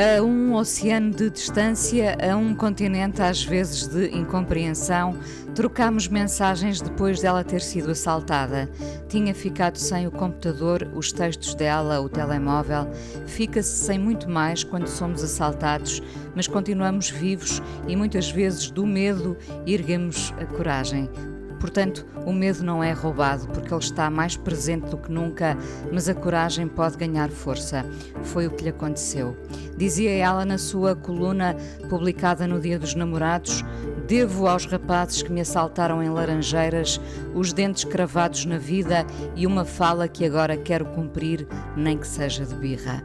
A um oceano de distância, a um continente às vezes de incompreensão, trocámos mensagens depois dela ter sido assaltada. Tinha ficado sem o computador, os textos dela, o telemóvel. Fica-se sem muito mais quando somos assaltados, mas continuamos vivos e muitas vezes do medo erguemos a coragem. Portanto, o medo não é roubado porque ele está mais presente do que nunca, mas a coragem pode ganhar força. Foi o que lhe aconteceu. Dizia ela na sua coluna publicada no Dia dos Namorados: Devo aos rapazes que me assaltaram em Laranjeiras os dentes cravados na vida e uma fala que agora quero cumprir, nem que seja de birra.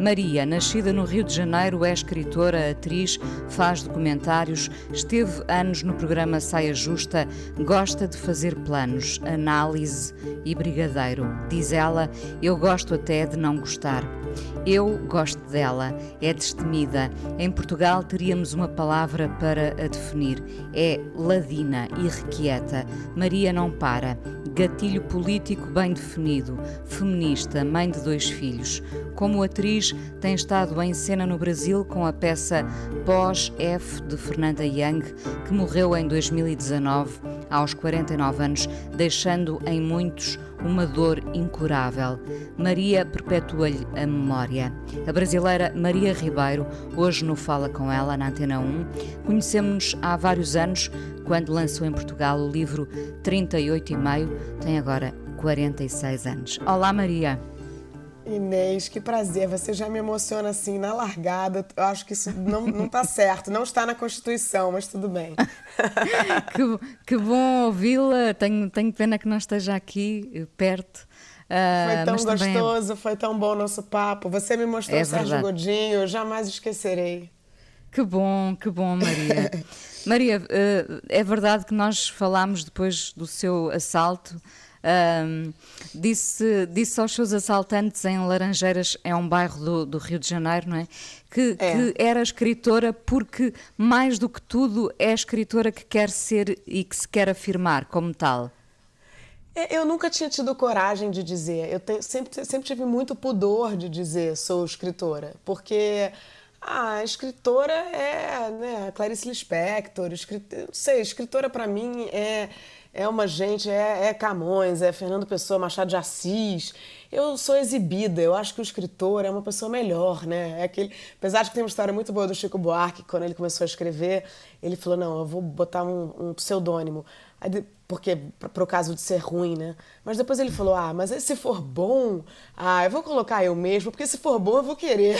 Maria, nascida no Rio de Janeiro, é escritora, atriz, faz documentários, esteve anos no programa Saia Justa, gosta de fazer planos, análise e brigadeiro. Diz ela: Eu gosto até de não gostar. Eu gosto dela, é destemida. Em Portugal teríamos uma palavra para a definir. É ladina, irrequieta. Maria não para. Gatilho político bem definido. Feminista, mãe de dois filhos. Como atriz, tem estado em cena no Brasil com a peça Pós-F de Fernanda Young, que morreu em 2019, aos 49 anos, deixando em muitos uma dor incurável. Maria perpetua-lhe a memória. A brasileira Maria Ribeiro, hoje no Fala Com Ela, na Antena 1, conhecemos-nos há vários anos, quando lançou em Portugal o livro 38 e meio, tem agora 46 anos. Olá Maria. Inês, que prazer. Você já me emociona assim na largada. Eu acho que isso não, não tá certo. Não está na Constituição, mas tudo bem. que, que bom ouvi-la. Tenho, tenho pena que não esteja aqui eh, perto. Uh, foi tão gostoso, é... foi tão bom o nosso papo. Você me mostrou é o Sérgio Godinho, eu jamais esquecerei. Que bom, que bom, Maria. Maria, uh, é verdade que nós falámos depois do seu assalto um, disse, disse aos seus assaltantes em Laranjeiras, é um bairro do, do Rio de Janeiro, não é? Que, é? que, era escritora porque, mais do que tudo, é escritora que quer ser e que se quer afirmar como tal. É, eu nunca tinha tido coragem de dizer. Eu te, sempre, sempre tive muito pudor de dizer sou escritora, porque a escritora é né, Clarice Lispector. Escritora, não sei, escritora para mim é é uma gente, é, é Camões, é Fernando Pessoa, Machado de Assis. Eu sou exibida, eu acho que o escritor é uma pessoa melhor, né? É aquele, apesar de que tem uma história muito boa do Chico Buarque, quando ele começou a escrever, ele falou: não, eu vou botar um, um pseudônimo porque para o caso de ser ruim, né? Mas depois ele falou: ah, mas se for bom, ah, eu vou colocar eu mesmo, porque se for bom eu vou querer.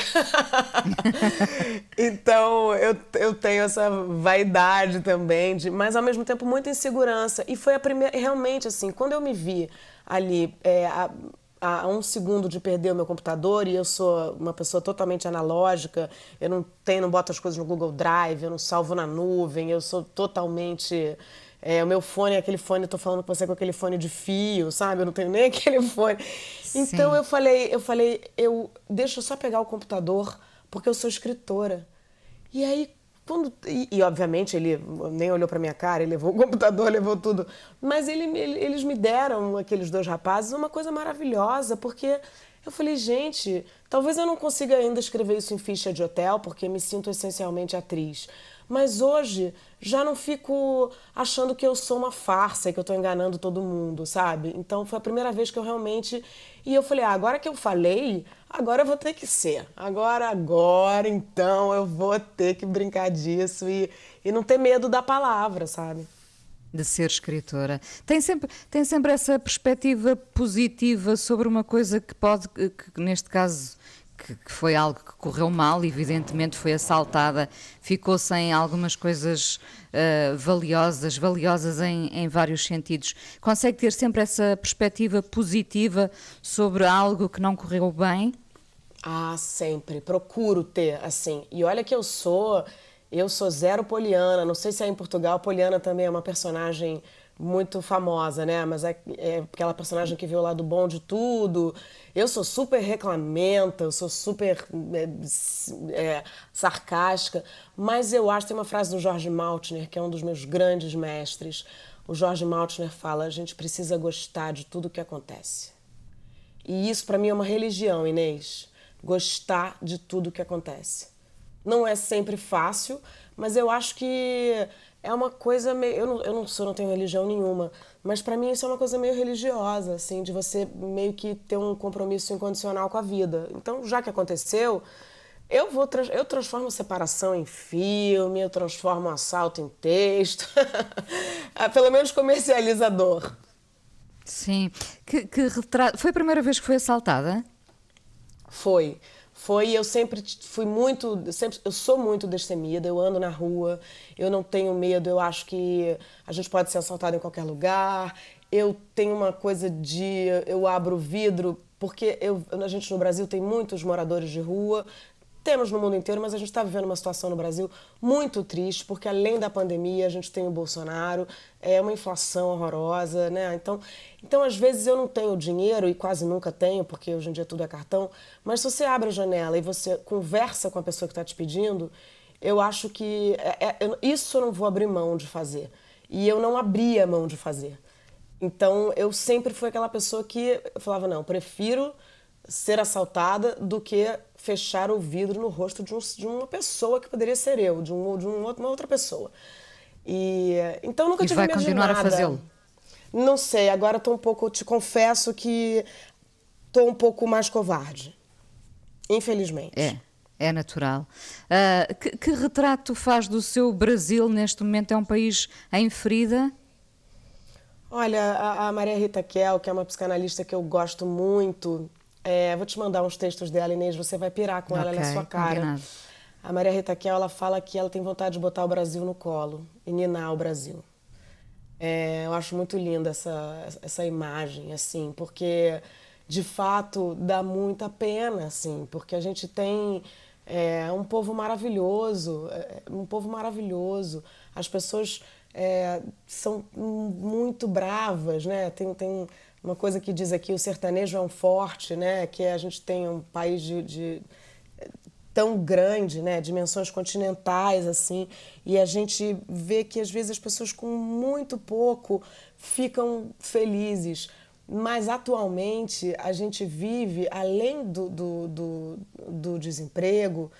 então eu, eu tenho essa vaidade também, de, mas ao mesmo tempo muita insegurança. E foi a primeira, realmente assim, quando eu me vi ali é, a, a um segundo de perder o meu computador e eu sou uma pessoa totalmente analógica, eu não tenho, não boto as coisas no Google Drive, eu não salvo na nuvem, eu sou totalmente é, o meu fone é aquele fone, eu tô falando com você com aquele fone de fio, sabe? Eu não tenho nem aquele fone. Sim. Então eu falei, eu falei, eu deixa eu só pegar o computador, porque eu sou escritora. E aí quando, e, e, obviamente ele nem olhou para minha cara, ele levou o computador, levou tudo. Mas ele, ele, eles me deram, aqueles dois rapazes, uma coisa maravilhosa, porque eu falei, gente, talvez eu não consiga ainda escrever isso em ficha de hotel, porque me sinto essencialmente atriz. Mas hoje já não fico achando que eu sou uma farsa, que eu estou enganando todo mundo, sabe? Então foi a primeira vez que eu realmente. E eu falei, ah, agora que eu falei, agora eu vou ter que ser. Agora, agora, então eu vou ter que brincar disso e, e não ter medo da palavra, sabe? de ser escritora. Tem sempre, tem sempre essa perspectiva positiva sobre uma coisa que pode, que, neste caso, que, que, foi algo que correu mal, evidentemente foi assaltada, ficou sem algumas coisas uh, valiosas, valiosas em, em, vários sentidos. Consegue ter sempre essa perspectiva positiva sobre algo que não correu bem? Ah, sempre. Procuro ter, assim. E olha que eu sou. Eu sou zero Poliana. Não sei se é em Portugal. Poliana também é uma personagem muito famosa, né? Mas é, é aquela personagem que vê o lado bom de tudo. Eu sou super reclamenta, eu sou super é, é, sarcástica. Mas eu acho, tem uma frase do Jorge Maltner, que é um dos meus grandes mestres. O Jorge Maltner fala: a gente precisa gostar de tudo que acontece. E isso para mim é uma religião, Inês. Gostar de tudo que acontece. Não é sempre fácil, mas eu acho que é uma coisa meio. Eu não, eu não sou, não tenho religião nenhuma, mas para mim isso é uma coisa meio religiosa, assim, de você meio que ter um compromisso incondicional com a vida. Então, já que aconteceu, eu vou eu transformo separação em filme, eu transformo assalto em texto, ah, pelo menos comercializador. Sim. Que, que retrato. Foi a primeira vez que foi assaltada? Foi. Foi, eu sempre fui muito, sempre, eu sou muito destemida, eu ando na rua, eu não tenho medo, eu acho que a gente pode ser assaltado em qualquer lugar. Eu tenho uma coisa de, eu abro o vidro, porque eu, a gente no Brasil tem muitos moradores de rua, temos no mundo inteiro, mas a gente está vivendo uma situação no Brasil muito triste, porque além da pandemia, a gente tem o Bolsonaro, é uma inflação horrorosa, né? Então, então às vezes eu não tenho dinheiro, e quase nunca tenho, porque hoje em dia tudo é cartão, mas se você abre a janela e você conversa com a pessoa que está te pedindo, eu acho que é, é, isso eu não vou abrir mão de fazer. E eu não abria mão de fazer. Então, eu sempre fui aquela pessoa que falava, não, prefiro ser assaltada do que fechar o vidro no rosto de, um, de uma pessoa que poderia ser eu, de, um, de um, uma outra pessoa. E então nunca e tive vai medo continuar de nada. a fazê-lo? Não sei, agora estou um pouco, te confesso que estou um pouco mais covarde. Infelizmente. É. É natural. Uh, que, que, retrato faz do seu Brasil neste momento? É um país em ferida? Olha, a, a Maria Rita Kel, que é uma psicanalista que eu gosto muito, é, vou te mandar uns textos dela, Inês, você vai pirar com okay, ela na sua cara. Combinado. A Maria Rita Kel, ela fala que ela tem vontade de botar o Brasil no colo e ninar o Brasil. É, eu acho muito linda essa, essa imagem, assim, porque de fato dá muita pena, assim, porque a gente tem é, um povo maravilhoso, é, um povo maravilhoso. As pessoas é, são muito bravas, né? Tem, tem uma coisa que diz aqui, o sertanejo é um forte, né? Que a gente tem um país de, de tão grande, né? Dimensões continentais, assim, e a gente vê que às vezes as pessoas com muito pouco ficam felizes. Mas atualmente a gente vive, além do, do, do, do desemprego,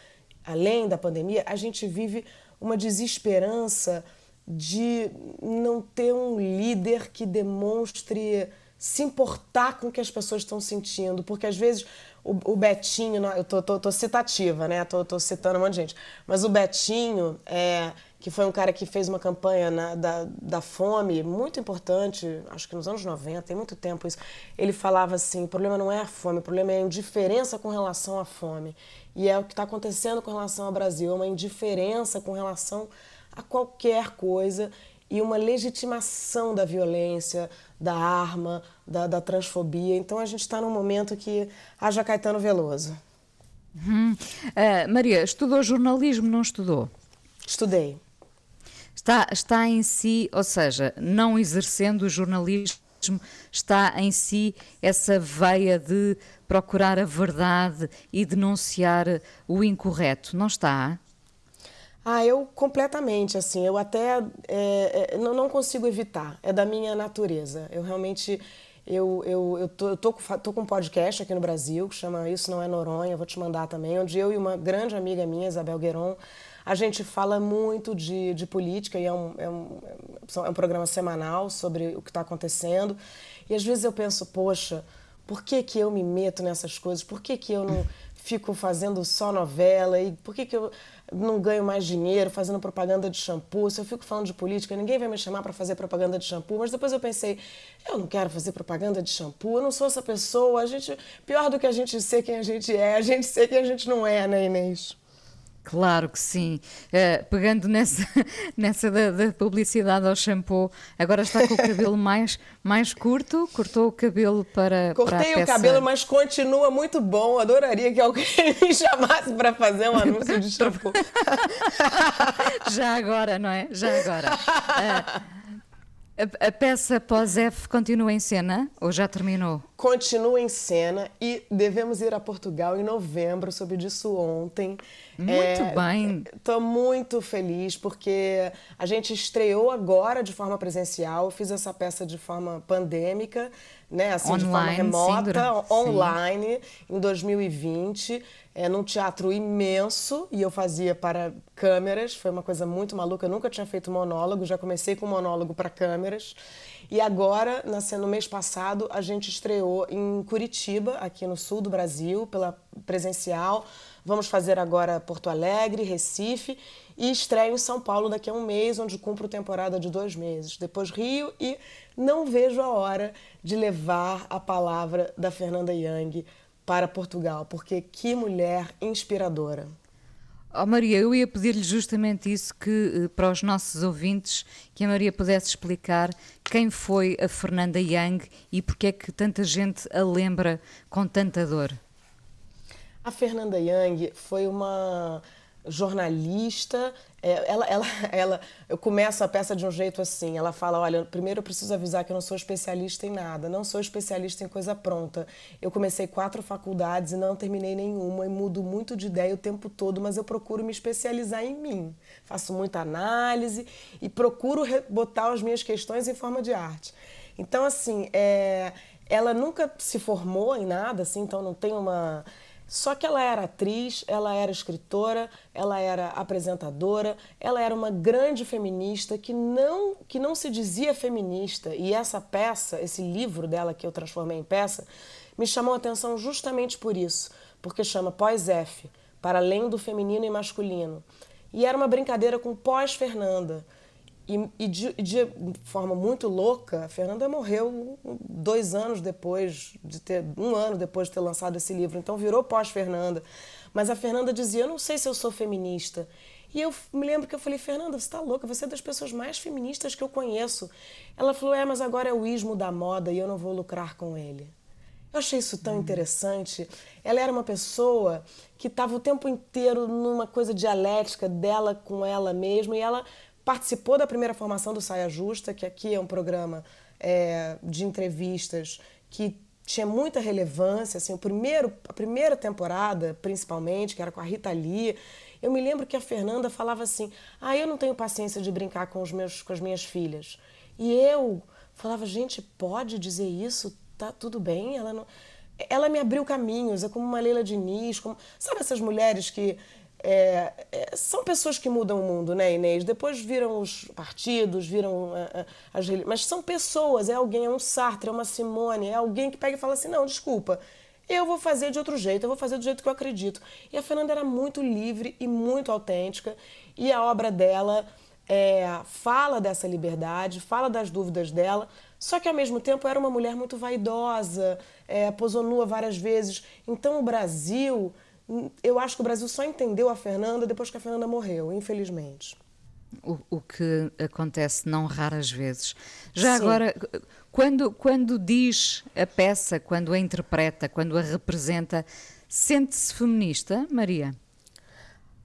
além da pandemia, a gente vive uma desesperança de não ter um líder que demonstre se importar com o que as pessoas estão sentindo, porque às vezes o, o Betinho, eu tô, tô, tô, citativa, né? Tô, tô citando um monte de gente, mas o Betinho, é, que foi um cara que fez uma campanha na, da, da fome muito importante, acho que nos anos 90, tem muito tempo isso. Ele falava assim: o problema não é a fome, o problema é a indiferença com relação à fome. E é o que está acontecendo com relação ao Brasil, é uma indiferença com relação a qualquer coisa e uma legitimação da violência, da arma, da, da transfobia. Então a gente está num momento que haja Caetano Veloso. Hum. Uh, Maria, estudou jornalismo, não estudou? Estudei. Está, está em si, ou seja, não exercendo o jornalismo, está em si essa veia de procurar a verdade e denunciar o incorreto, não está? Ah, eu completamente, assim, eu até é, é, não, não consigo evitar, é da minha natureza. Eu realmente, eu, eu, eu, tô, eu tô, tô com um podcast aqui no Brasil que chama Isso Não É Noronha, vou te mandar também, onde eu e uma grande amiga minha, Isabel Gueron, a gente fala muito de, de política e é um, é, um, é um programa semanal sobre o que está acontecendo. E às vezes eu penso, poxa, por que, que eu me meto nessas coisas? Por que, que eu não fico fazendo só novela? E por que, que eu não ganho mais dinheiro fazendo propaganda de shampoo? Se eu fico falando de política, ninguém vai me chamar para fazer propaganda de shampoo. Mas depois eu pensei, eu não quero fazer propaganda de shampoo, eu não sou essa pessoa. A gente, pior do que a gente ser quem a gente é, a gente ser quem a gente não é, né, Inês? Claro que sim. Uh, pegando nessa, nessa da, da, publicidade ao shampoo, agora está com o cabelo mais, mais curto, cortou o cabelo para. Cortei para o cabelo, mas continua muito bom. Adoraria que alguém me chamasse para fazer um anúncio de shampoo. Já agora, não é? Já agora. Uh, a, a peça pós-F continua em cena ou já terminou? Continua em cena e devemos ir a Portugal em novembro, soube disso ontem. Muito é, bem. Estou muito feliz porque a gente estreou agora de forma presencial, fiz essa peça de forma pandêmica, né, assim, online, de forma remota, sim, online, sim. em 2020 é, num teatro imenso e eu fazia para câmeras. Foi uma coisa muito maluca. Eu nunca tinha feito monólogo, já comecei com monólogo para câmeras. E agora, no mês passado, a gente estreou em Curitiba, aqui no sul do Brasil, pela presencial. Vamos fazer agora Porto Alegre, Recife e estreio em São Paulo daqui a um mês, onde cumpro temporada de dois meses. Depois Rio e não vejo a hora de levar a palavra da Fernanda Young para Portugal, porque que mulher inspiradora. Oh, Maria, eu ia pedir-lhe justamente isso que eh, para os nossos ouvintes que a Maria pudesse explicar quem foi a Fernanda Young e porque é que tanta gente a lembra com tanta dor. A Fernanda Young foi uma jornalista. É, ela, ela, ela, eu começo a peça de um jeito assim. Ela fala: Olha, primeiro eu preciso avisar que eu não sou especialista em nada, não sou especialista em coisa pronta. Eu comecei quatro faculdades e não terminei nenhuma e mudo muito de ideia o tempo todo, mas eu procuro me especializar em mim. Faço muita análise e procuro botar as minhas questões em forma de arte. Então, assim, é, ela nunca se formou em nada, assim, então não tem uma só que ela era atriz, ela era escritora, ela era apresentadora, ela era uma grande feminista que não, que não se dizia feminista. E essa peça, esse livro dela que eu transformei em peça, me chamou a atenção justamente por isso, porque chama Pós-F, para além do feminino e masculino. E era uma brincadeira com pós-Fernanda. E, e de, de, forma muito louca, a Fernanda morreu dois anos depois de ter, um ano depois de ter lançado esse livro, então virou pós-Fernanda. Mas a Fernanda dizia: Eu não sei se eu sou feminista. E eu me lembro que eu falei: Fernanda, você está louca, você é das pessoas mais feministas que eu conheço. Ela falou: É, mas agora é o ismo da moda e eu não vou lucrar com ele. Eu achei isso tão interessante. Ela era uma pessoa que estava o tempo inteiro numa coisa dialética dela com ela mesma e ela participou da primeira formação do Saia Justa, que aqui é um programa é, de entrevistas que tinha muita relevância, assim, o primeiro, a primeira temporada, principalmente, que era com a Rita Lee, eu me lembro que a Fernanda falava assim: "Ah, eu não tenho paciência de brincar com os meus com as minhas filhas". E eu falava: "Gente, pode dizer isso? Tá tudo bem?". Ela não ela me abriu caminhos, é como uma Leila Diniz, como sabe essas mulheres que é, é, são pessoas que mudam o mundo, né, Inês? Depois viram os partidos, viram uh, uh, as mas são pessoas, é alguém, é um Sartre, é uma Simone, é alguém que pega e fala assim, não, desculpa, eu vou fazer de outro jeito, eu vou fazer do jeito que eu acredito. E a Fernanda era muito livre e muito autêntica, e a obra dela é, fala dessa liberdade, fala das dúvidas dela, só que ao mesmo tempo era uma mulher muito vaidosa, é, posou nua várias vezes. Então o Brasil eu acho que o Brasil só entendeu a Fernanda depois que a Fernanda morreu, infelizmente. O, o que acontece não raras vezes. Já Sim. agora, quando, quando diz a peça, quando a interpreta, quando a representa, sente-se feminista, Maria?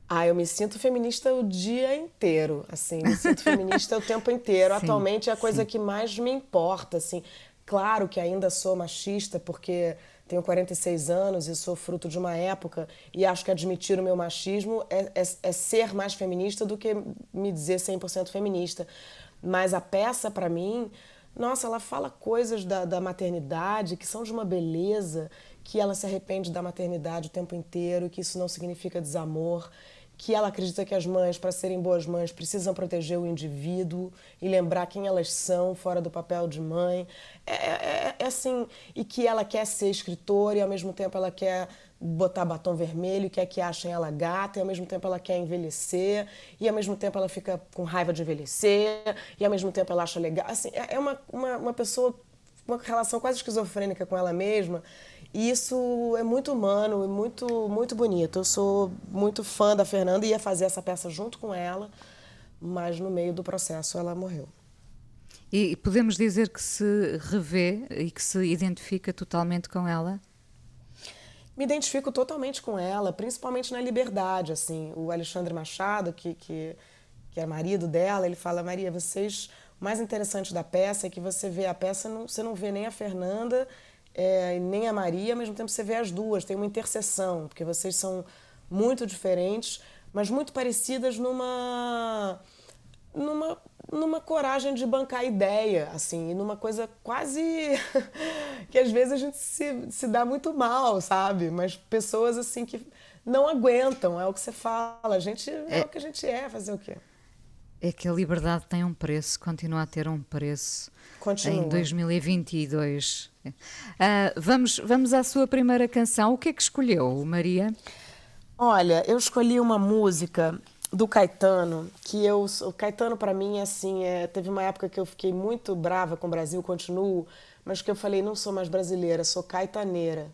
Ah, eu me sinto feminista o dia inteiro, assim, me sinto feminista o tempo inteiro. Sim, Atualmente é a coisa sim. que mais me importa, assim. Claro que ainda sou machista, porque tenho 46 anos e sou fruto de uma época e acho que admitir o meu machismo é, é, é ser mais feminista do que me dizer 100% feminista. Mas a peça, para mim, nossa, ela fala coisas da, da maternidade que são de uma beleza, que ela se arrepende da maternidade o tempo inteiro, que isso não significa desamor que ela acredita que as mães, para serem boas mães, precisam proteger o indivíduo e lembrar quem elas são fora do papel de mãe. É, é, é, é assim, e que ela quer ser escritora e ao mesmo tempo ela quer botar batom vermelho, quer que achem ela gata, e ao mesmo tempo ela quer envelhecer, e ao mesmo tempo ela fica com raiva de envelhecer, e ao mesmo tempo ela acha legal. Assim, é, é uma, uma, uma pessoa, uma relação quase esquizofrênica com ela mesma, E isso é muito humano e muito, muito bonito. Eu sou muito fã da Fernanda e ia fazer essa peça junto com ela, mas no meio do processo ela morreu. E podemos dizer que se revê e que se identifica totalmente com ela? Me identifico totalmente com ela, principalmente na liberdade. Assim, o Alexandre Machado, que, que, que é marido dela, ele fala: Maria, vocês. O mais interessante da peça é que você vê a peça, não, você não vê nem a Fernanda é, nem a Maria, ao mesmo tempo você vê as duas, tem uma interseção, porque vocês são muito diferentes, mas muito parecidas numa numa numa coragem de bancar a ideia, assim, e numa coisa quase que às vezes a gente se, se dá muito mal, sabe? Mas pessoas assim que não aguentam, é o que você fala, a gente é, é o que a gente é, fazer o quê? É que a liberdade tem um preço, continua a ter um preço continua. em 2022. Uh, vamos, vamos à sua primeira canção. O que é que escolheu, Maria? Olha, eu escolhi uma música do Caetano, que eu, o Caetano para mim assim, é, teve uma época que eu fiquei muito brava com o Brasil, continuo, mas que eu falei não sou mais brasileira, sou caetaneira.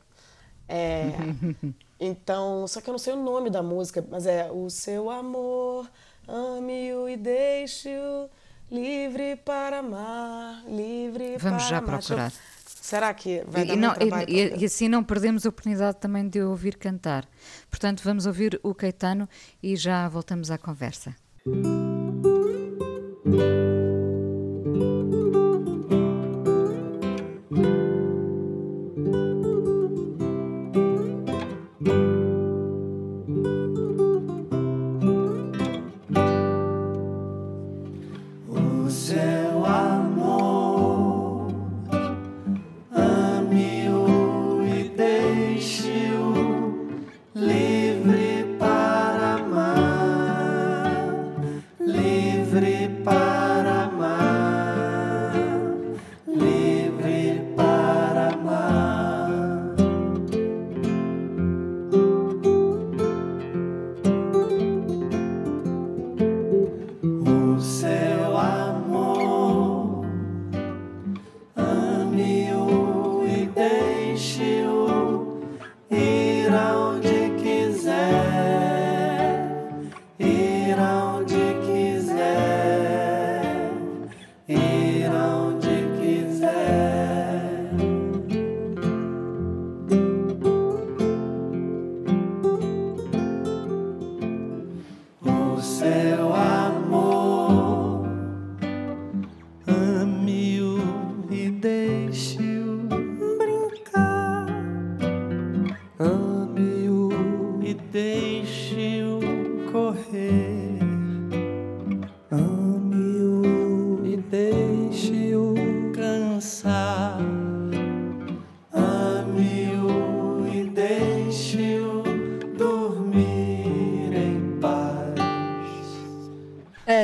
É, então, só que eu não sei o nome da música, mas é o seu amor, ame-o e deixe-o livre para amar, livre Vamos para já amar. procurar. Será que vai dar e, não, trabalho? E, e, assim não perdemos a oportunidade também de ouvir cantar. Portanto, vamos ouvir o Caetano e já voltamos à conversa.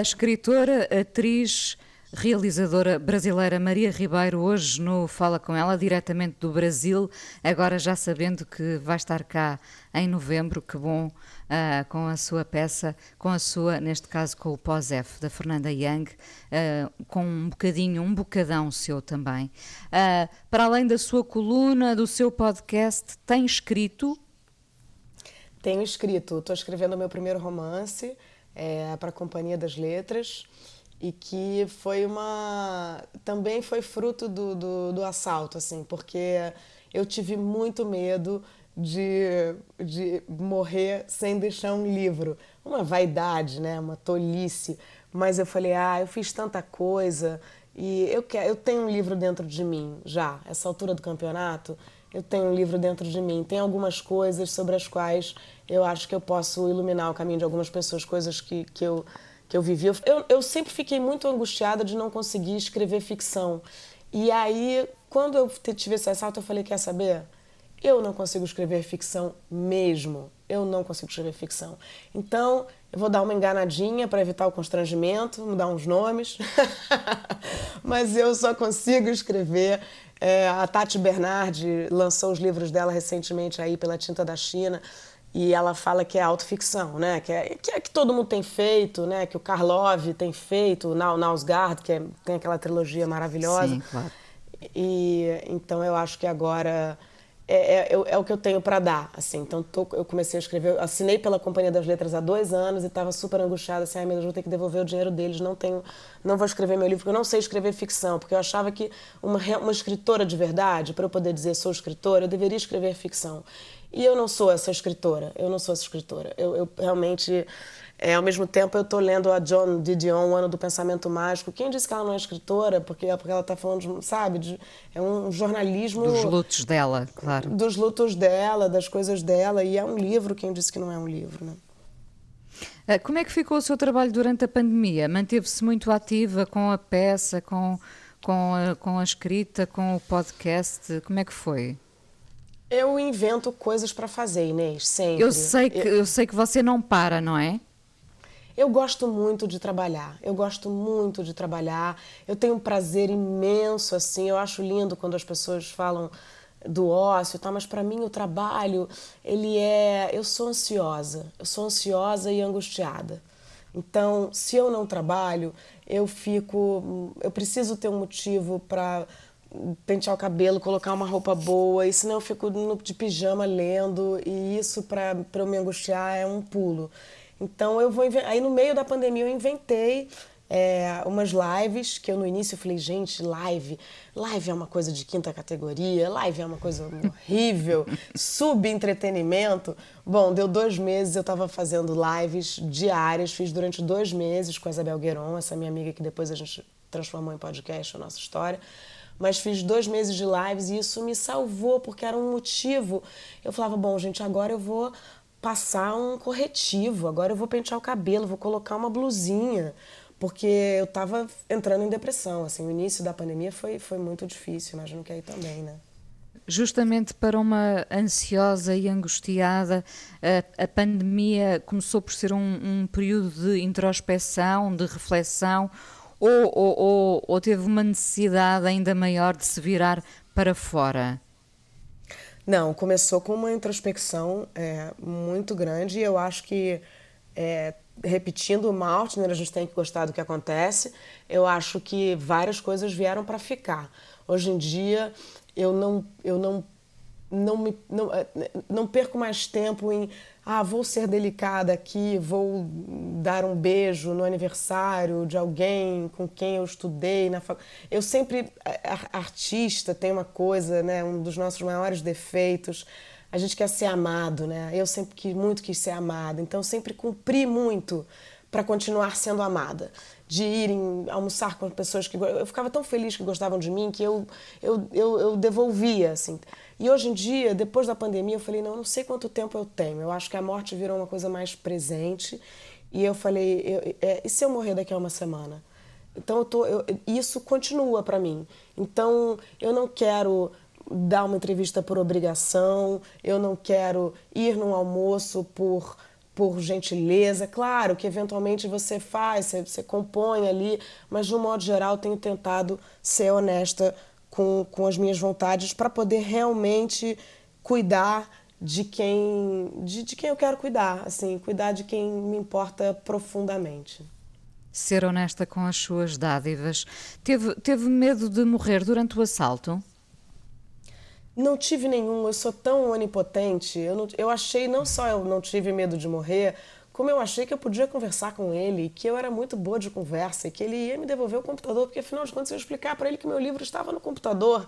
Escritora, atriz, realizadora brasileira Maria Ribeiro, hoje no Fala Com Ela, diretamente do Brasil, agora já sabendo que vai estar cá em novembro, que bom, uh, com a sua peça, com a sua, neste caso com o Pós-F, da Fernanda Young, uh, com um bocadinho, um bocadão seu também. Uh, para além da sua coluna, do seu podcast, tem escrito? Tenho escrito, estou escrevendo o meu primeiro romance, é, para a Companhia das Letras e que foi uma também foi fruto do, do, do, assalto assim porque eu tive muito medo de, de morrer sem deixar um livro. Uma vaidade né uma tolice mas eu falei ah eu fiz tanta coisa e eu quero eu tenho um livro dentro de mim já essa altura do campeonato eu tenho um livro dentro de mim tem algumas coisas sobre as quais eu acho que eu posso iluminar o caminho de algumas pessoas, coisas que, que, eu, que eu vivi. Eu, eu sempre fiquei muito angustiada de não conseguir escrever ficção. E aí, quando eu tive esse assalto, eu falei: quer saber? Eu não consigo escrever ficção mesmo. Eu não consigo escrever ficção. Então, eu vou dar uma enganadinha para evitar o constrangimento, mudar uns nomes. Mas eu só consigo escrever. É, a Tati Bernardi lançou os livros dela recentemente aí pela Tinta da China e ela fala que é autoficção, né? Que é, que é que todo mundo tem feito, né? Que o Karlov tem feito, o Nausgard, que é, tem aquela trilogia maravilhosa. Sim, claro. E então eu acho que agora é, é, é, o que eu tenho para dar, assim. Então tô, eu comecei a escrever, assinei pela Companhia das Letras há dois anos e estava super angustiada, assim, ai meu Deus, vou ter que devolver o dinheiro deles, não tenho, não vou escrever meu livro, porque eu não sei escrever ficção, porque eu achava que uma, uma escritora de verdade, para eu poder dizer sou escritora, eu deveria escrever ficção. E eu não sou essa escritora, eu não sou essa escritora. Eu, eu realmente é, ao mesmo tempo, eu estou lendo a John Didion, O Ano do Pensamento Mágico. Quem disse que ela não é escritora? Porque, porque ela está falando, de, sabe, de, é um jornalismo... Dos lutos dela, claro. Dos lutos dela, das coisas dela. E é um livro, quem disse que não é um livro, né? Ah, como é que ficou o seu trabalho durante a pandemia? Manteve-se muito ativa com a peça, com, com, a, com a escrita, com o podcast? Como é que foi? Eu invento coisas para fazer, Inês, sempre. Eu sei, que, eu... eu sei que você não para, não é? Eu gosto muito de trabalhar, eu gosto muito de trabalhar, eu tenho um prazer imenso, assim, eu acho lindo quando as pessoas falam do ócio, tá? mas para mim o trabalho, ele é, eu sou ansiosa, eu sou ansiosa e angustiada. Então, se eu não trabalho, eu fico, eu preciso ter um motivo para pentear o cabelo, colocar uma roupa boa, e senão eu fico de pijama lendo, e isso para eu me angustiar é um pulo. Então eu vou aí no meio da pandemia eu inventei é, umas lives que eu no início falei gente live live é uma coisa de quinta categoria live é uma coisa horrível subentretenimento. Bom deu dois meses eu estava fazendo lives diárias fiz durante dois meses com a Isabel Gueron essa minha amiga que depois a gente transformou em podcast a nossa história mas fiz dois meses de lives e isso me salvou porque era um motivo eu falava bom gente agora eu vou passar um corretivo, agora eu vou pentear o cabelo, vou colocar uma blusinha, porque eu estava entrando em depressão. Assim, o início da pandemia foi, foi muito difícil, imagino que aí também, né? Justamente para uma ansiosa e angustiada, a, a pandemia começou por ser um, um, período de introspeção, de reflexão, ou, ou, ou, ou teve uma necessidade ainda maior de se virar para fora? Não, começou com uma introspecção é, muito grande e eu acho que, é, repetindo o Maltner, a gente tem que gostar do que acontece, eu acho que várias coisas vieram para ficar. Hoje em dia, eu não, eu não, não, me, não, é, não perco mais tempo em ah, vou ser delicada aqui, vou dar um beijo no aniversário de alguém com quem eu estudei na fac... Eu sempre artista tem uma coisa, né, um dos nossos maiores defeitos, a gente quer ser amado, né? Eu sempre quis muito quis ser amada, então sempre cumpri muito para continuar sendo amada de ir em, almoçar com pessoas que eu ficava tão feliz que gostavam de mim que eu eu, eu, eu devolvia assim e hoje em dia, depois da pandemia, eu falei, não, não sei quanto tempo eu tenho. Eu acho que a morte virou uma coisa mais presente. E eu falei, eu, é, e se eu morrer daqui a uma semana? Então, eu tô, eu, isso continua para mim. Então, eu não quero dar uma entrevista por obrigação, eu não quero ir num almoço por por gentileza. Claro que eventualmente você faz, você, você compõe ali, mas de um modo geral tenho tentado ser honesta com, com as minhas vontades para poder realmente cuidar de quem de, de quem eu quero cuidar, assim, cuidar de quem me importa profundamente. Ser honesta com as suas dádivas. Teve, teve medo de morrer durante o assalto? Não tive nenhum, eu sou tão onipotente. Eu, não, eu achei, não só eu não tive medo de morrer, como eu achei que eu podia conversar com ele, que eu era muito boa de conversa, que ele ia me devolver o computador, porque afinal de contas eu ia explicar para ele que meu livro estava no computador.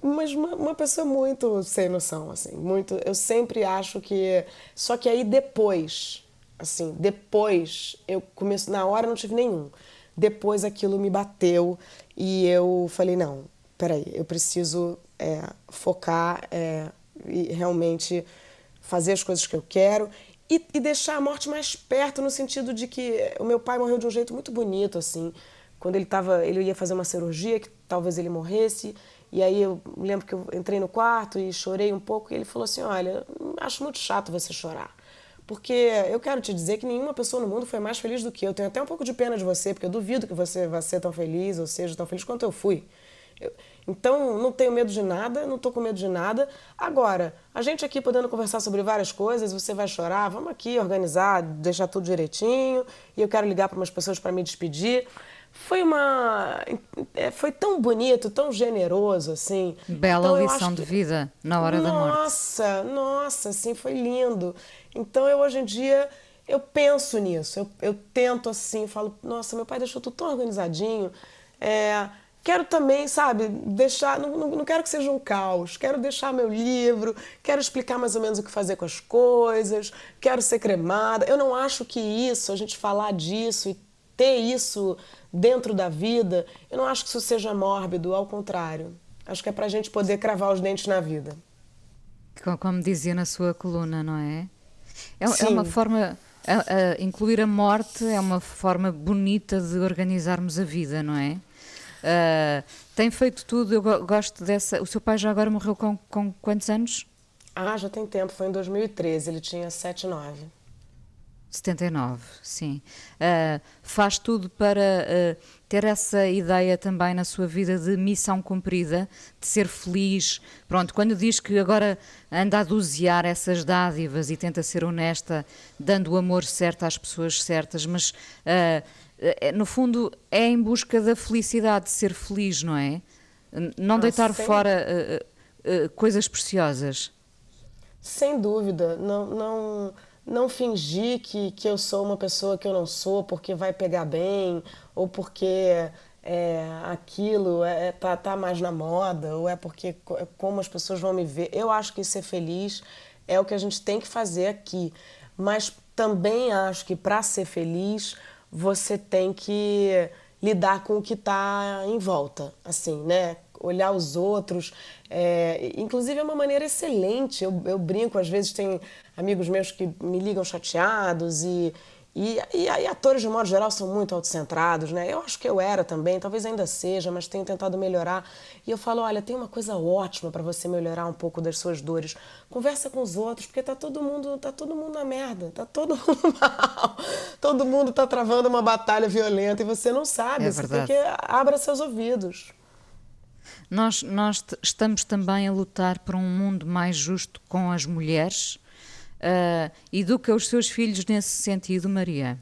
Mas uma, uma, pessoa muito sem noção, assim, muito. Eu sempre acho que. Só que aí depois, assim, depois eu começo. Na hora não tive nenhum. Depois aquilo me bateu e eu falei: não, peraí, eu preciso é, focar é, e realmente fazer as coisas que eu quero e, e, deixar a morte mais perto no sentido de que o meu pai morreu de um jeito muito bonito assim. Quando ele tava ele ia fazer uma cirurgia que talvez ele morresse. E aí eu lembro que eu entrei no quarto e chorei um pouco. E ele falou assim olha acho muito chato você chorar. Porque eu quero te dizer que nenhuma pessoa no mundo foi mais feliz do que eu. Tenho até um pouco de pena de você porque eu duvido que você vá ser tão feliz ou seja tão feliz quanto eu fui eu, então, não tenho medo de nada, não estou com medo de nada. Agora, a gente aqui podendo conversar sobre várias coisas, você vai chorar, vamos aqui organizar, deixar tudo direitinho. E eu quero ligar para umas pessoas para me despedir. foi uma é, foi tão bonito, tão generoso assim. Bela então, lição de vida na hora nossa, da morte. Nossa, nossa, assim foi lindo. Então eu hoje em dia eu penso nisso, eu, eu tento assim, falo, nossa, meu pai deixou tudo tão organizadinho. É, quero também, sabe, deixar, não, não, não, quero que seja um caos, quero deixar meu livro, quero explicar mais ou menos o que fazer com as coisas, quero ser cremada. Eu não acho que isso, a gente falar disso e ter isso dentro da vida, eu não acho que isso seja mórbido, ao contrário. Acho que é para a gente poder cravar os dentes na vida. Como dizia na sua coluna, não é? É, é uma forma. A, a, incluir a morte é uma forma bonita de organizarmos a vida, não é? Uh, tem feito tudo, eu gosto dessa. O seu pai já agora morreu com, com quantos anos? Ah, já tem tempo, foi em 2013, ele tinha 7, 9. 79, sim. Uh, faz tudo para uh, ter essa ideia também na sua vida de missão cumprida, de ser feliz. Pronto, quando diz que agora anda a dosear essas dádivas e tenta ser honesta, dando o amor certo às pessoas certas, mas uh, no fundo é em busca da felicidade, de ser feliz, não é? Não ah, deitar sem... fora coisas preciosas. Sem dúvida, não. não não fingir que, que eu sou uma pessoa que eu não sou porque vai pegar bem ou porque é, aquilo é, tá, tá mais na moda ou é porque é como as pessoas vão me ver. Eu acho que ser feliz é o que a gente tem que fazer aqui, mas também acho que para ser feliz você tem que lidar com o que está em volta, assim, né? Olhar os outros, é, inclusive é uma maneira excelente. Eu, eu brinco, às vezes tem amigos meus que me ligam chateados e, e, e, e, atores, de modo geral, são muito autocentrados, né? Eu acho que eu era também, talvez ainda seja, mas tenho tentado melhorar. E eu falo, olha, tem uma coisa ótima para você melhorar um pouco das suas dores. Conversa com os outros, porque tá todo mundo, tá todo mundo na merda, tá todo mundo mal. Todo mundo tá travando uma batalha violenta e você não sabe. É você tem que abra seus ouvidos. Nós, nós estamos também a lutar por um mundo mais justo com as mulheres. Uh, educa os seus filhos nesse sentido, Maria?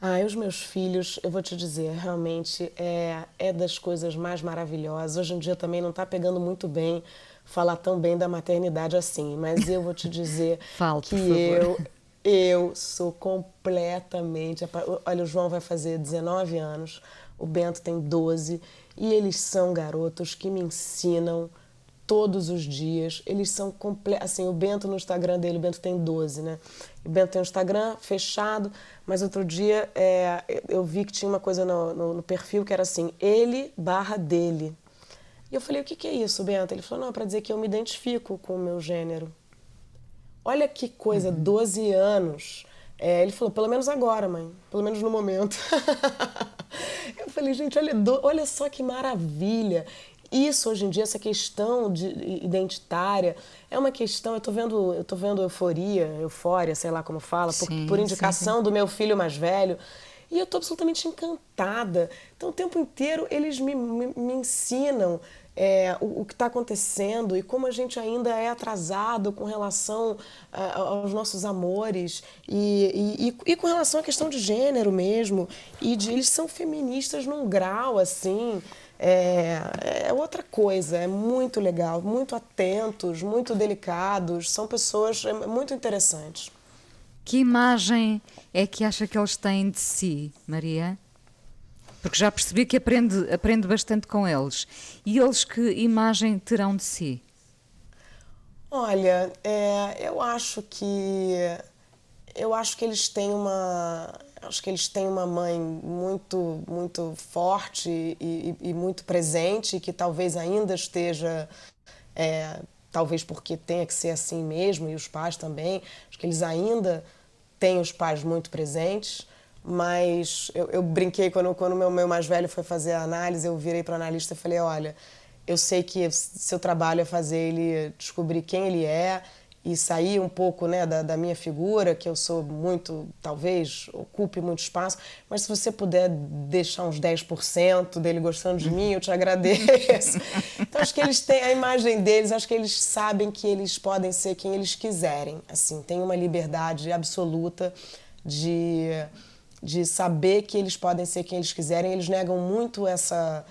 Ah, os meus filhos, eu vou te dizer, realmente é, é das coisas mais maravilhosas. Hoje em dia também não está pegando muito bem falar tão bem da maternidade assim, mas eu vou te dizer Fala, que eu eu sou completamente. Olha, o João vai fazer 19 anos, o Bento tem 12 e eles são garotos que me ensinam todos os dias. Eles são completos. Assim, o Bento no Instagram dele, o Bento tem 12, né? O Bento tem um Instagram fechado, mas outro dia é, eu vi que tinha uma coisa no, no, no, perfil que era assim: ele barra dele. E eu falei: o que, que é isso, Bento? Ele falou: não, é para dizer que eu me identifico com o meu gênero. Olha que coisa, uhum. 12 anos. É, ele falou: pelo menos agora, mãe, pelo menos no momento. eu falei: gente, olha, olha só que maravilha isso hoje em dia, essa questão de identitária, é uma questão. Eu estou vendo, eu tô vendo euforia, eufória, sei lá como fala, por, sim, por indicação sim, sim. do meu filho mais velho. E eu estou absolutamente encantada. Então, o tempo inteiro eles me, me, me ensinam é, o, o, que está acontecendo e como a gente ainda é atrasado com relação a, aos nossos amores e, e, e, e, com relação à questão de gênero mesmo. E de, eles são feministas num grau assim é, é outra coisa, é muito legal, muito atentos, muito delicados, são pessoas é, muito interessantes. Que imagem é que acha que eles têm de si, Maria? Porque já percebi que aprende, aprende bastante com eles. E eles que imagem terão de si? Olha, é, eu acho que eu acho que eles têm uma acho que eles têm uma mãe muito muito forte e, e, e muito presente que talvez ainda esteja é, talvez porque tenha que ser assim mesmo e os pais também. Acho que eles ainda têm os pais muito presentes mas eu, eu brinquei quando quando meu meu mais velho foi fazer a análise eu virei para o analista e falei olha eu sei que seu trabalho é fazer ele descobrir quem ele é e sair um pouco né, da, da, minha figura, que eu sou muito, talvez, ocupe muito espaço, mas se você puder deixar uns 10% dele gostando de mim, eu te agradeço. Então, acho que eles têm a imagem deles, acho que eles sabem que eles podem ser quem eles quiserem. Assim, tem uma liberdade absoluta de de saber que eles podem ser quem eles quiserem. Eles negam muito essa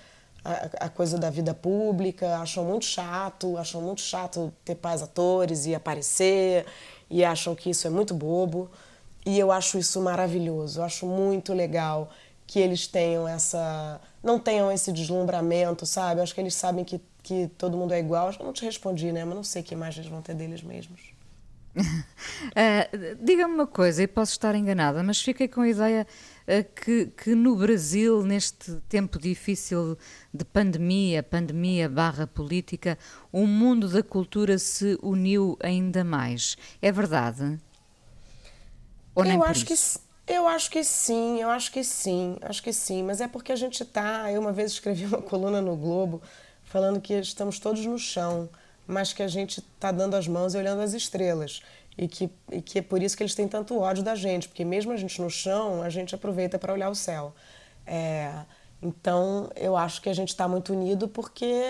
a, coisa da vida pública, acham muito chato, acham muito chato ter pais atores e aparecer, e acham que isso é muito bobo. E eu acho isso maravilhoso, eu acho muito legal que eles tenham essa. não tenham esse deslumbramento, sabe? Eu acho que eles sabem que, que todo mundo é igual. Acho que eu não te respondi, né? Mas não sei que imagem eles vão ter deles mesmos. uh, Diga-me uma coisa, e posso estar enganada, mas fiquei com a ideia que, que no Brasil, neste tempo difícil de pandemia, pandemia barra política, o mundo da cultura se uniu ainda mais. É verdade? Ou nem eu acho isso? que eu acho que sim, eu acho que sim, acho que sim, mas é porque a gente tá. Eu uma vez escrevi uma coluna no Globo falando que estamos todos no chão mas que a gente está dando as mãos e olhando as estrelas. E que, e que é por isso que eles têm tanto ódio da gente, porque mesmo a gente no chão, a gente aproveita para olhar o céu. É, então, eu acho que a gente está muito unido porque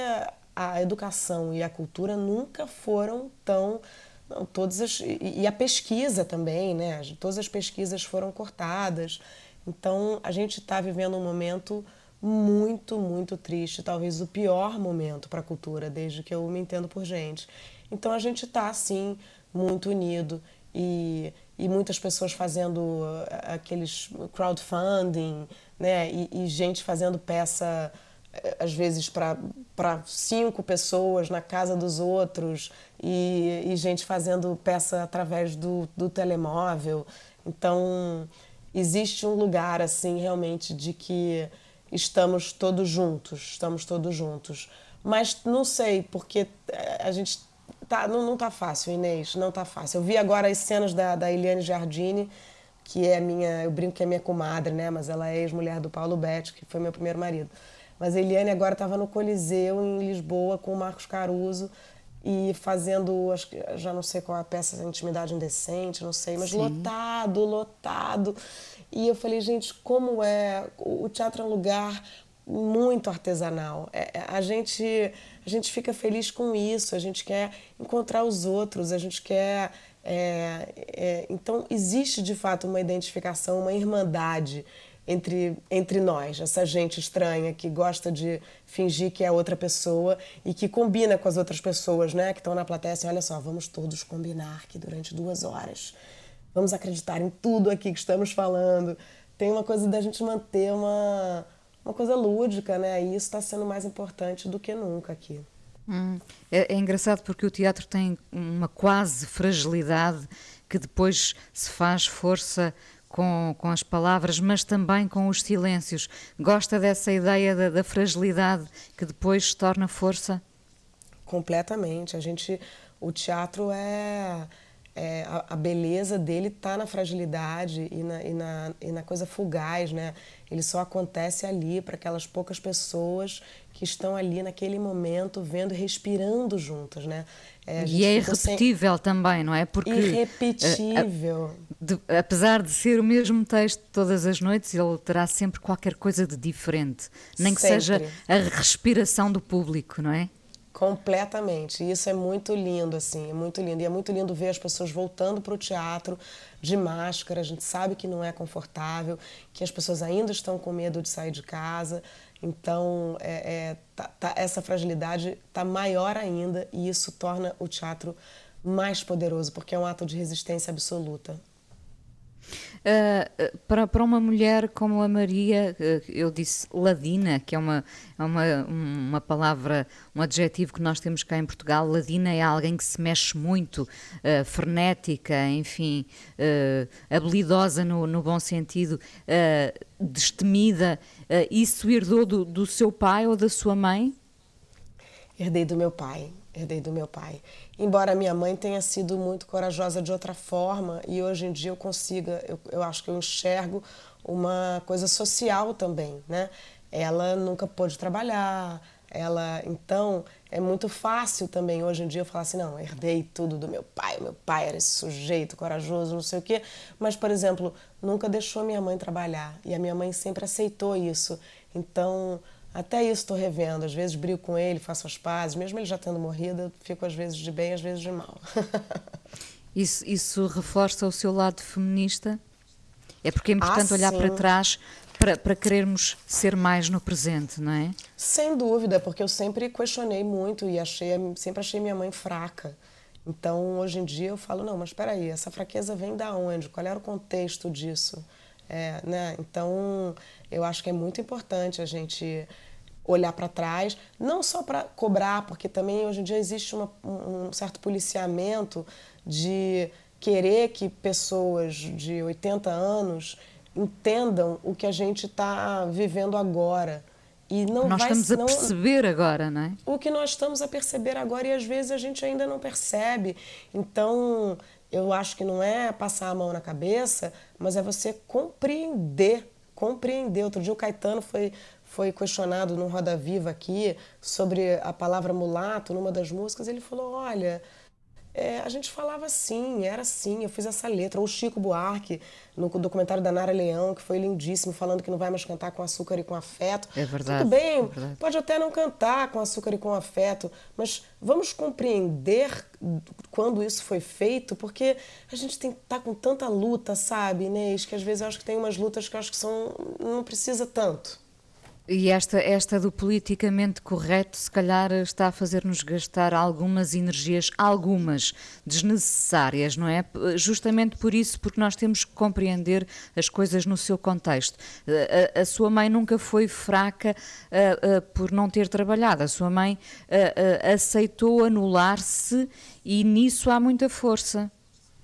a educação e a cultura nunca foram tão. Não, todas as, e a pesquisa também, né? Todas as pesquisas foram cortadas. Então, a gente está vivendo um momento muito, muito triste, talvez o pior momento para a cultura desde que eu me entendo por gente. Então a gente está assim muito unido e, e muitas pessoas fazendo eh, aqueles crowdfunding, né? E, e gente fazendo peça eh, às vezes para cinco pessoas na casa dos outros e, e gente fazendo peça através do, do telemóvel. Então existe um lugar assim realmente de que estamos todos juntos, estamos todos juntos. Mas não sei, porque eh, a gente tá, não, não tá fácil, Inês, não tá fácil. Eu vi agora as cenas da, da Eliane Giardini, que é minha, eu brinco que é minha comadre, né? Mas ela é ex-mulher do Paulo Betti, que foi meu primeiro marido. Mas a Eliane agora estava no Coliseu, em Lisboa, com o Marcos Caruso, e fazendo, acho que já não sei qual é a peça, Intimidade Indecente, não sei, mas Sim. lotado, lotado. E eu falei, gente, como é. O teatro é um lugar muito artesanal. É, é, a, gente, a gente fica feliz com isso, a gente quer encontrar os outros, a gente quer. É, é, então, existe de fato uma identificação, uma irmandade entre, entre nós, essa gente estranha que gosta de fingir que é outra pessoa e que combina com as outras pessoas né, que estão na plateia assim: olha só, vamos todos combinar que durante duas horas vamos acreditar em tudo aqui que estamos falando. Tem uma coisa da gente manter uma, uma coisa lúdica, né? E isso está sendo mais importante do que nunca aqui. Hum. É, é, engraçado porque o teatro tem uma quase fragilidade que depois se faz força com, com as palavras, mas também com os silêncios. Gosta dessa ideia da, da fragilidade que depois se torna força? Completamente. A gente, o teatro é é, a, a, beleza dele está na fragilidade e na, e, na, e na coisa fugaz, né? Ele só acontece ali para aquelas poucas pessoas que estão ali naquele momento vendo respirando juntas, né? É, e é irrepetível sem... também, não é? Porque irrepetível. de, apesar de ser o mesmo texto todas as noites, ele terá sempre qualquer coisa de diferente, nem que sempre. seja a respiração do público, não é? Completamente. Isso é muito lindo, assim, é muito lindo. E é muito lindo ver as pessoas voltando para o teatro de máscara. A gente sabe que não é confortável, que as pessoas ainda estão com medo de sair de casa. Então, é, é tá, tá, essa fragilidade está maior ainda e isso torna o teatro mais poderoso, porque é um ato de resistência absoluta. Uh, para, para uma mulher como a Maria, uh, eu disse ladina, que é uma, é uma, uma palavra, um adjetivo que nós temos cá em Portugal. Ladina é alguém que se mexe muito, uh, frenética, enfim, habilidosa no, no bom sentido, destemida. isso herdou do, do seu pai ou da sua mãe? Herdei do meu pai herdei do meu pai. Embora minha mãe tenha sido muito corajosa de outra forma e hoje em dia eu consiga, eu, eu acho que eu enxergo uma coisa social também, né? Ela nunca pôde trabalhar, ela então é muito fácil também hoje em dia eu falar assim não herdei tudo do meu pai meu pai era esse sujeito corajoso não sei o quê mas por exemplo nunca deixou minha mãe trabalhar e a minha mãe sempre aceitou isso então até isso estou revendo. Às vezes brigo com ele, faço as pazes. Mesmo ele já tendo morrido, eu fico às vezes de bem, às vezes de mal. isso, isso reforça o seu lado feminista? É porque é importante Ah, olhar sim. para trás para, para querermos ser mais no presente, não é? Sem dúvida, porque eu sempre questionei muito e achei, sempre achei minha mãe fraca. Então, hoje em dia, eu falo, não, mas espera aí, essa fraqueza vem da onde? Qual era o contexto disso? É, né? Então, eu acho que é muito importante a gente olhar para trás, não só para cobrar, porque também hoje em dia existe uma, um certo policiamento de querer que pessoas de 80 anos entendam o que a gente está vivendo agora. E não Nós vai, estamos a não- perceber agora, não é? o que nós estamos a perceber agora e às vezes a gente ainda não percebe. Então, eu acho que não é passar a mão na cabeça, mas é você compreender, compreender. Outro dia o Caetano foi foi questionado no Roda Viva aqui sobre a palavra mulato numa das músicas, ele falou: "Olha, é, a gente falava assim, era assim, eu fiz essa letra. Ou o Chico Buarque, no documentário da Nara Leão, que foi lindíssimo, falando que não vai mais cantar com açúcar e com afeto. É verdade, Tudo bem, é verdade. pode até não cantar com açúcar e com afeto, mas vamos compreender quando isso foi feito, porque a gente tem tá com tanta luta, sabe, Inês, que às vezes eu acho que tem umas lutas que eu acho que são não precisa tanto. E esta, esta do politicamente correto, se calhar, está a fazer-nos gastar algumas energias, algumas desnecessárias, não é? Justamente por isso, porque nós temos que compreender as coisas no seu contexto. A, a- a sua mãe nunca foi fraca ah, ah, por não ter trabalhado. A sua mãe aceitou anular-se e nisso há muita força.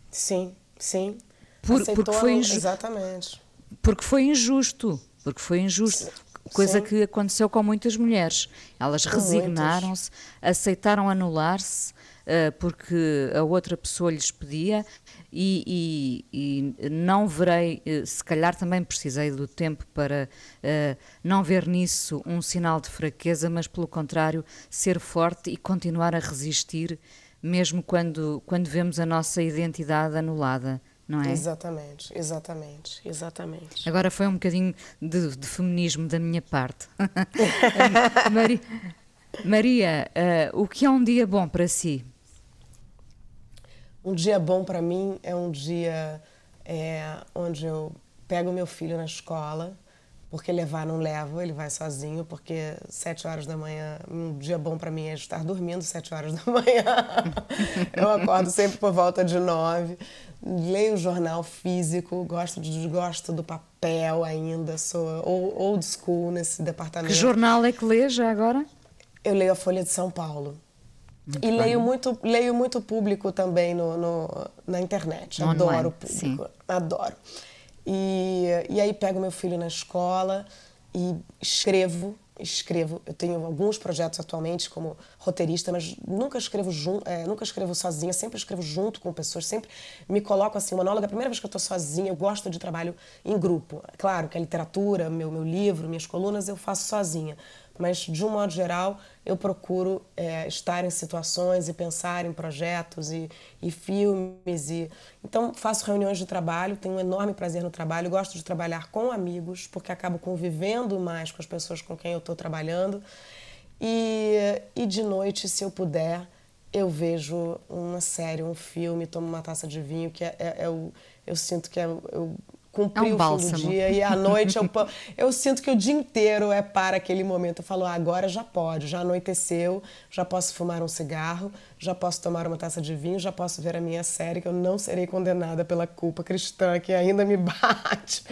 Sim, sim. Por- Aceitou porque foi a- inju- Exatamente. Porque foi injusto. Porque foi injusto. Coisa sim. que aconteceu com muitas mulheres. Elas resignaram-se, aceitaram anular-se eh, porque a outra pessoa lhes pedia e, e- e não verei, eh, se calhar também precisei do tempo para eh, não ver nisso um sinal de fraqueza, mas pelo contrário, ser forte e continuar a resistir, mesmo quando, quando vemos a nossa identidade anulada, não é? Exatamente, exatamente, exatamente. Agora foi um bocadinho de, de feminismo da minha parte. Mari- Maria, eh, o que é um dia bom para si? Um dia bom para mim é um dia é, onde eu pego meu filho na escola, porque levar não levo, ele vai sozinho, porque sete horas da manhã, um dia bom para mim é estar dormindo sete horas da manhã. eu acordo sempre por volta de nove, leio o jornal físico, gosto, de, gosto do papel ainda, sou old school nesse departamento. Que jornal é que lê já agora? Eu leio a Folha de São Paulo. Muito e bem. leio muito, leio muito público também no, no- na internet. Online, Adoro o público. Adoro. E, e aí pego meu filho na escola e escrevo, escrevo. Eu tenho alguns projetos atualmente como roteirista, mas nunca escrevo junto, nunca escrevo sozinha, sempre escrevo junto com pessoas, sempre me coloco assim, monólogo, é a primeira vez que eu estou sozinha, eu gosto de trabalho em grupo. Claro que a literatura, meu, meu livro, minhas colunas eu faço sozinha, mas de um modo geral eu procuro é, estar em situações e pensar em projetos e, e filmes e então faço reuniões de trabalho tenho um enorme prazer no trabalho gosto de trabalhar com amigos porque acabo convivendo mais com as pessoas com quem eu estou trabalhando. E, e de noite se eu puder eu vejo uma série um filme tomo uma taça de vinho que é, é, é o, eu sinto que é, eu cumpri É um o fim bálsamo. do dia e à noite eu, pa- eu sinto que o dia inteiro é para aquele momento. Eu falo, ah, agora já pode, já anoiteceu, já posso fumar um cigarro, já posso tomar uma taça de vinho, já posso ver a minha série, que eu não serei condenada pela culpa cristã que ainda me bate.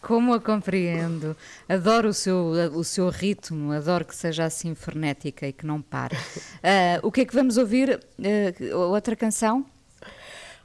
Como a compreendo. Adoro o seu, o seu ritmo, adoro que seja assim frenética e que não pare. Ah, o que é que vamos ouvir? Ah, outra canção?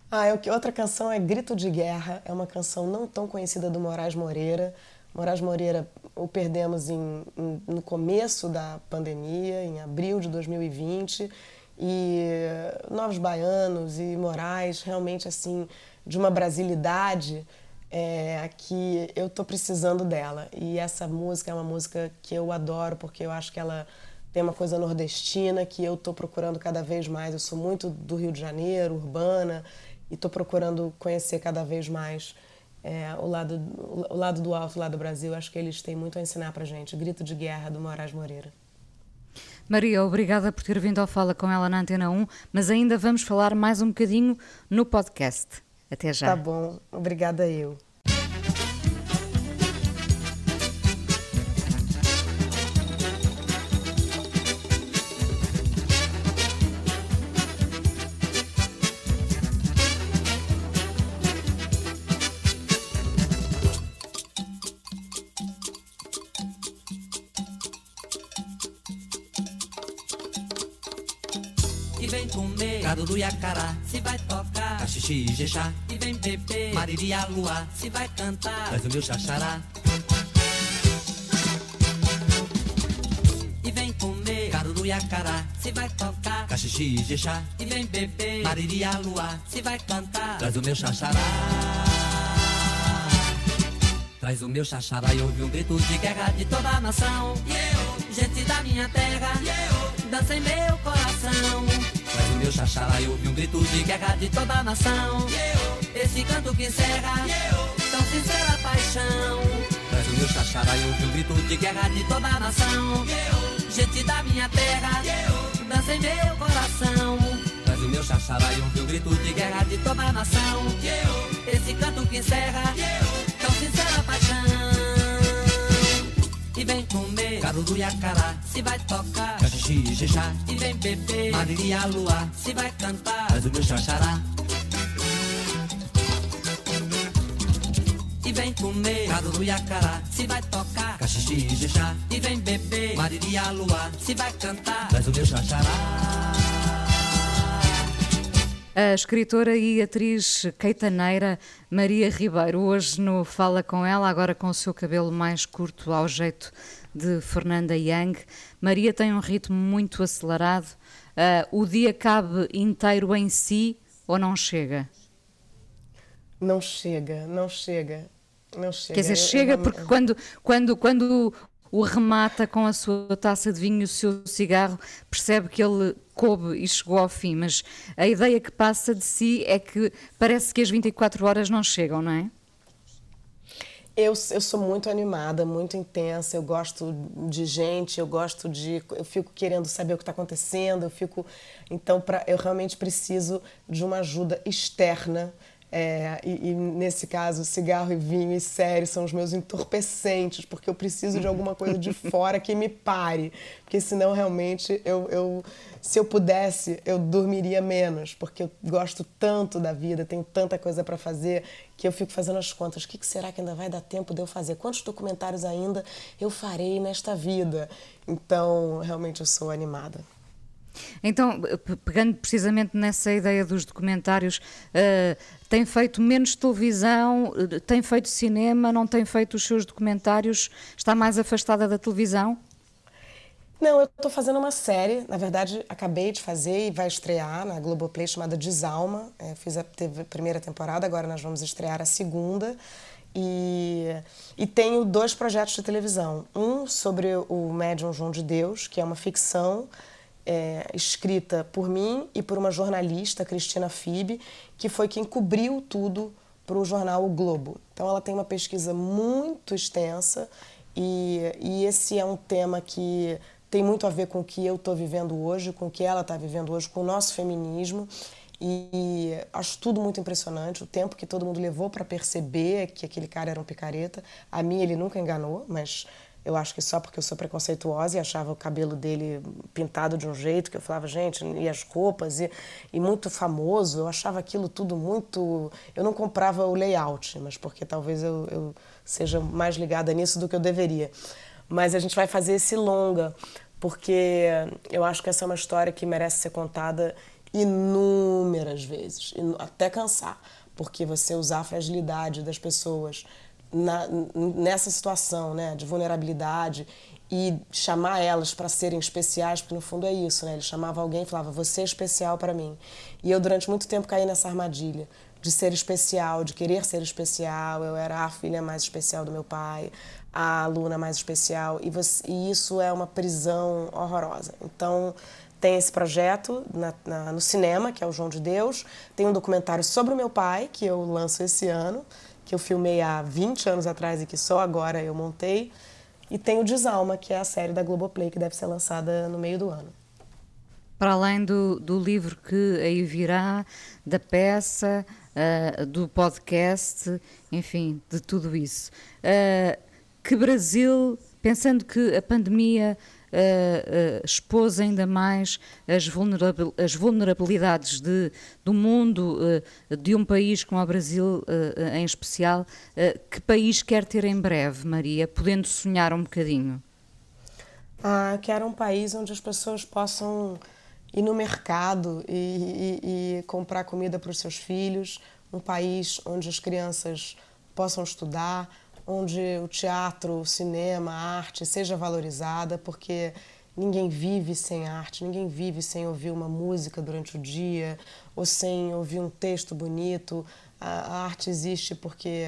Ah, eu- outra canção é Grito de Guerra, é uma canção não tão conhecida do Moraes Moreira. Moraes Moreira o perdemos em- em- no começo da pandemia, em abril de 2020, e eh, Novos Baianos e Moraes, realmente assim, de uma brasilidade é, que eu tô precisando dela. E essa música é uma música que eu adoro, porque eu acho que ela tem uma coisa nordestina que eu estou procurando cada vez mais. Eu sou muito do Rio de Janeiro, urbana, e estou procurando conhecer cada vez mais é, o, lado, o lado do alto, o lado do Brasil. Acho que eles têm muito a ensinar pra gente. Grito de Guerra, do Moraes Moreira. Maria, obrigada por ter vindo ao Fala com ela na Antena 1, mas ainda vamos falar mais um bocadinho no podcast. Até já. Tá bom. Obrigada eu. Vem comer gado do Iacará, se vai tocar. Caxixi e Jexá, e vem beber. Mariria Lua, se vai cantar. Traz o meu xaxará. E vem comer gado do Iacará, se vai tocar. Caxixi e Jexá, e vem beber. Mariria Lua, se vai cantar. Traz o meu xaxará. Traz o meu xaxará e ouve um grito de guerra de toda a nação. Eu, gente da minha terra, eu, dança em meu coração. Traz o meu xaxará e ouve um grito de guerra de toda a nação. Esse canto que encerra, tão sincera paixão. Traz o meu xaxará e ouve um grito de guerra de toda a nação. Gente da minha terra, dança em meu coração. Traz o meu xaxará e ouve um grito de guerra de toda a nação. Esse canto que encerra, vem comer. Caro do Iacará, se vai tocar. Caxixi e Jexá, e vem beber. Mariria Lua, se vai cantar. Faz o meu xaxará. E vem comer. Caro do Iacará, se vai tocar. Caxixi e Jexá, e vem beber. Mariria Lua, se vai cantar. Faz o meu xaxará A escritora e atriz caetaneira Maria Ribeiro, hoje no Fala Com Ela, agora com o seu cabelo mais curto ao jeito de Fernanda Young. Maria tem um ritmo muito acelerado. Uh, o dia cabe inteiro em si ou não chega? Não chega, não chega. Não chega. Quer dizer, chega porque quando, quando, quando o remata com a sua taça de vinho e o seu cigarro, percebe que ele coube e chegou ao fim, mas a ideia que passa de si é que parece que as 24 horas não chegam, não é? Eu, eu sou muito animada, muito intensa, eu gosto de gente, eu gosto de. Eu fico querendo saber o que está acontecendo, eu fico. Então, pra, eu realmente preciso de uma ajuda externa é, e, e, nesse caso, cigarro e vinho e série são os meus entorpecentes, porque eu preciso de alguma coisa de fora que me pare. Porque senão, realmente, eu, eu, se eu pudesse, eu dormiria menos, porque eu gosto tanto da vida, tenho tanta coisa para fazer, que eu fico fazendo as contas. O que será que ainda vai dar tempo de eu fazer? Quantos documentários ainda eu farei nesta vida? Então, realmente, eu sou animada. Então, pegando precisamente nessa ideia dos documentários, uh, tem feito menos televisão, uh, tem feito cinema, não tem feito os seus documentários, está mais afastada da televisão? Não, eu estou fazendo uma série, na verdade acabei de fazer e vai estrear na Globoplay chamada Desalma. É, fiz a primeira temporada, agora nós vamos estrear a segunda. E, e tenho dois projetos de televisão. Um sobre o médium João de Deus, que é uma ficção é, escrita por mim e por uma jornalista, Cristina Fibe, que foi quem cobriu tudo para o jornal O Globo. Então ela tem uma pesquisa muito extensa e, e esse é um tema que tem muito a ver com o que eu estou vivendo hoje, com o que ela está vivendo hoje, com o nosso feminismo. E acho tudo muito impressionante, o tempo que todo mundo levou para perceber que aquele cara era um picareta. A mim ele nunca enganou, mas eu acho que só porque eu sou preconceituosa e achava o cabelo dele pintado de um jeito que eu falava, gente, e as roupas, e, e muito famoso, eu achava aquilo tudo muito. Eu não comprava o layout, mas porque talvez eu, eu seja mais ligada nisso do que eu deveria. Mas a gente vai fazer esse longa, porque eu acho que essa é uma história que merece ser contada inúmeras vezes, até cansar, porque você usar a fragilidade das pessoas na, nessa situação né, de vulnerabilidade e chamar elas para serem especiais, porque no fundo é isso, né? Ele chamava alguém e falava, você é especial para mim. E eu durante muito tempo caí nessa armadilha de ser especial, de querer ser especial. Eu era a filha mais especial do meu pai, a aluna mais especial, e, você, e isso é uma prisão horrorosa. Então, tem esse projeto na, na, no cinema, que é o João de Deus, tem um documentário sobre o meu pai, que eu lanço esse ano, que eu filmei há 20 anos atrás e que só agora eu montei. E tem o Desalma, que é a série da Globoplay, que deve ser lançada no meio do ano. Para além do, do livro que aí virá, da peça, uh, do podcast, enfim, de tudo isso. Uh, que Brasil, pensando que a pandemia expôs ainda mais as, as vulnerabilidades de, do mundo, uh, de um país como o Brasil em especial. que país quer ter em breve, Maria, podendo sonhar um bocadinho? Ah, quero um país onde as pessoas possam ir no mercado e, e, e comprar comida para os seus filhos, um país onde as crianças possam estudar, onde o teatro, o cinema, a arte seja valorizada, porque ninguém vive sem arte, ninguém vive sem ouvir uma música durante o dia ou sem ouvir um texto bonito. A, arte existe porque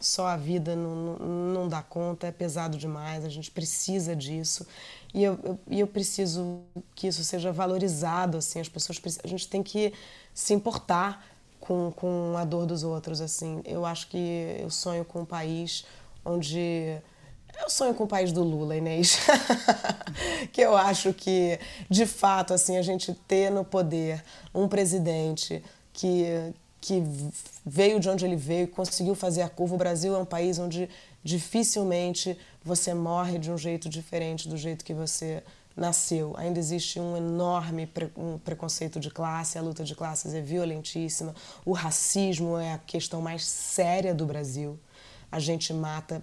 só a vida não, não, não, dá conta, é pesado demais, a gente precisa disso. E eu, eu, eu preciso que isso seja valorizado, assim, as pessoas a gente tem que se importar com, com a dor dos outros, assim. Eu acho que eu sonho com um país onde eu sonho com o país do Lula, Inês. que eu acho que, de fato, assim, a gente ter no poder um presidente que, que veio de onde ele veio, conseguiu fazer a curva. O Brasil é um país onde dificilmente você morre de um jeito diferente do jeito que você nasceu. Ainda existe um enorme pre um preconceito de classe, a luta de classes é violentíssima, o racismo é a questão mais séria do Brasil. A gente mata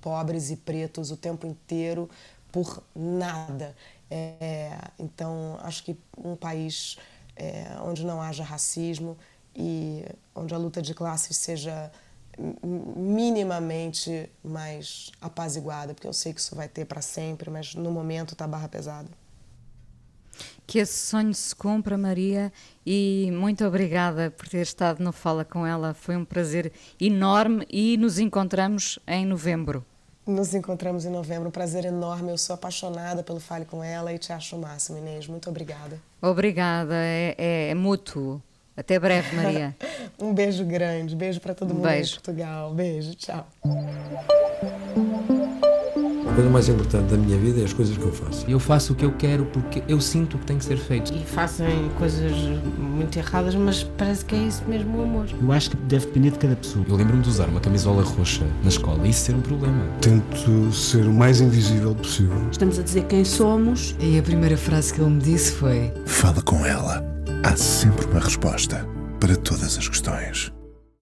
pobres e pretos o tempo inteiro por nada. É, então, acho que um país é, onde não haja racismo e onde a luta de classes seja minimamente mais apaziguada, porque eu sei que isso vai ter para sempre, mas no momento está barra pesada. Que esse sonho se cumpra, Maria, e muito obrigada por ter estado no Fala com ela. Foi um prazer enorme e nos encontramos em novembro. Nos encontramos em novembro, um prazer enorme. Eu sou apaixonada pelo Fale com ela e te acho o máximo, Inês. Muito obrigada. Obrigada, é, é, é mútuo. Até breve, Maria. um beijo grande, beijo para todo um mundo beijo. em Portugal. Beijo, tchau. A coisa mais importante da minha vida é as coisas que eu faço. Eu faço o que eu quero porque eu sinto que tem que ser feito. E fazem coisas muito erradas, mas parece que é isso mesmo o amor. Eu acho que deve depender de cada pessoa. Eu lembro-me de usar uma camisola roxa na escola e isso ser um problema. Tento ser o mais invisível possível. Estamos a dizer quem somos. E a primeira frase que ele me disse foi: Fala com ela. Há sempre uma resposta para todas as questões.